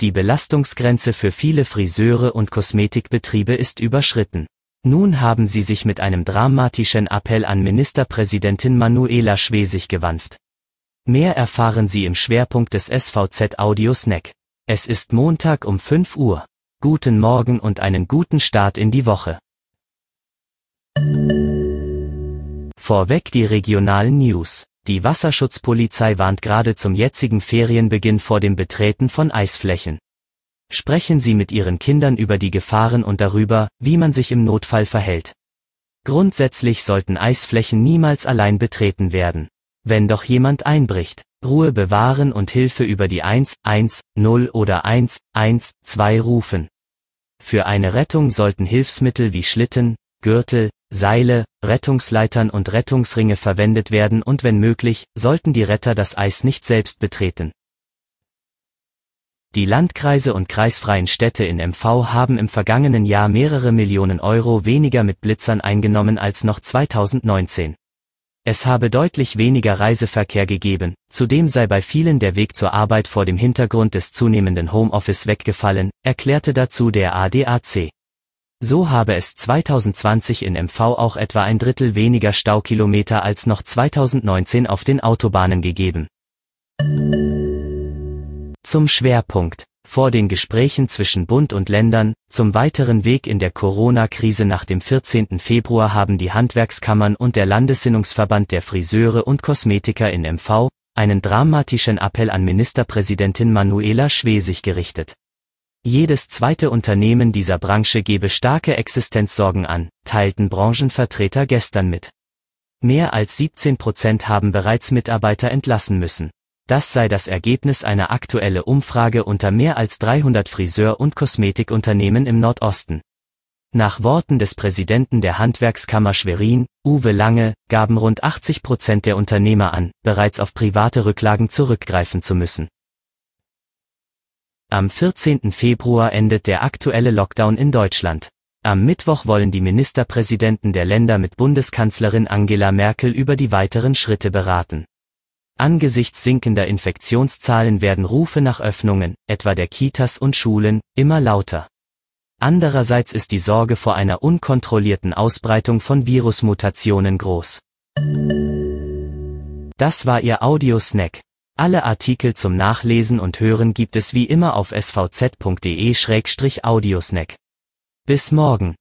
Die Belastungsgrenze für viele Friseure und Kosmetikbetriebe ist überschritten. Nun haben sie sich mit einem dramatischen Appell an Ministerpräsidentin Manuela Schwesig gewandt. Mehr erfahren Sie im Schwerpunkt des SVZ Audio Snack. Es ist Montag um 5 Uhr. Guten Morgen und einen guten Start in die Woche. Vorweg die regionalen News. Die Wasserschutzpolizei warnt gerade zum jetzigen Ferienbeginn vor dem Betreten von Eisflächen. Sprechen Sie mit Ihren Kindern über die Gefahren und darüber, wie man sich im Notfall verhält. Grundsätzlich sollten Eisflächen niemals allein betreten werden. Wenn doch jemand einbricht, Ruhe bewahren und Hilfe über die 1, 1, 0 oder 1, 1, 2 rufen. Für eine Rettung sollten Hilfsmittel wie Schlitten, Gürtel, Seile, Rettungsleitern und Rettungsringe verwendet werden und wenn möglich, sollten die Retter das Eis nicht selbst betreten. Die Landkreise und kreisfreien Städte in MV haben im vergangenen Jahr mehrere Millionen Euro weniger mit Blitzern eingenommen als noch 2019. Es habe deutlich weniger Reiseverkehr gegeben, zudem sei bei vielen der Weg zur Arbeit vor dem Hintergrund des zunehmenden Homeoffice weggefallen, erklärte dazu der ADAC. So habe es 2020 in MV auch etwa ein Drittel weniger Staukilometer als noch 2019 auf den Autobahnen gegeben. Zum Schwerpunkt. Vor den Gesprächen zwischen Bund und Ländern, zum weiteren Weg in der Corona-Krise nach dem 14. Februar haben die Handwerkskammern und der Landessinnungsverband der Friseure und Kosmetiker in MV einen dramatischen Appell an Ministerpräsidentin Manuela Schwesig gerichtet. Jedes zweite Unternehmen dieser Branche gebe starke Existenzsorgen an, teilten Branchenvertreter gestern mit. Mehr als 17 Prozent haben bereits Mitarbeiter entlassen müssen. Das sei das Ergebnis einer aktuellen Umfrage unter mehr als 300 Friseur- und Kosmetikunternehmen im Nordosten. Nach Worten des Präsidenten der Handwerkskammer Schwerin, Uwe Lange, gaben rund 80 Prozent der Unternehmer an, bereits auf private Rücklagen zurückgreifen zu müssen. Am 14. Februar endet der aktuelle Lockdown in Deutschland. Am Mittwoch wollen die Ministerpräsidenten der Länder mit Bundeskanzlerin Angela Merkel über die weiteren Schritte beraten. Angesichts sinkender Infektionszahlen werden Rufe nach Öffnungen, etwa der Kitas und Schulen, immer lauter. Andererseits ist die Sorge vor einer unkontrollierten Ausbreitung von Virusmutationen groß. Das war Ihr Audiosnack. Alle Artikel zum Nachlesen und Hören gibt es wie immer auf svz.de-audiosnack. Bis morgen.